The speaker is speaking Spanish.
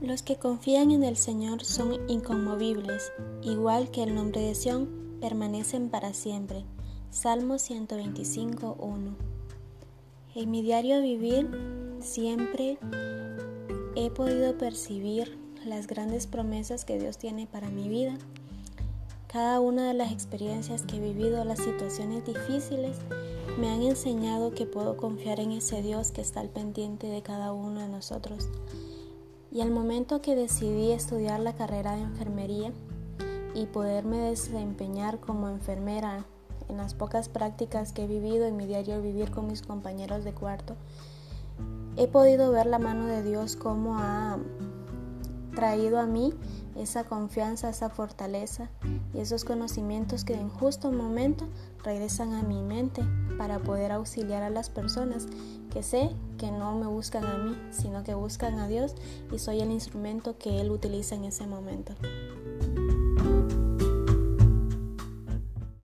Los que confían en el Señor son inconmovibles, igual que el nombre de Sión, permanecen para siempre. Salmo 125, 1. En mi diario vivir siempre he podido percibir las grandes promesas que Dios tiene para mi vida. Cada una de las experiencias que he vivido, las situaciones difíciles, me han enseñado que puedo confiar en ese Dios que está al pendiente de cada uno de nosotros. Y al momento que decidí estudiar la carrera de enfermería y poderme desempeñar como enfermera en las pocas prácticas que he vivido en mi diario vivir con mis compañeros de cuarto, he podido ver la mano de Dios como ha traído a mí esa confianza, esa fortaleza y esos conocimientos que en justo momento regresan a mi mente para poder auxiliar a las personas que sé que no me buscan a mí, sino que buscan a Dios y soy el instrumento que Él utiliza en ese momento.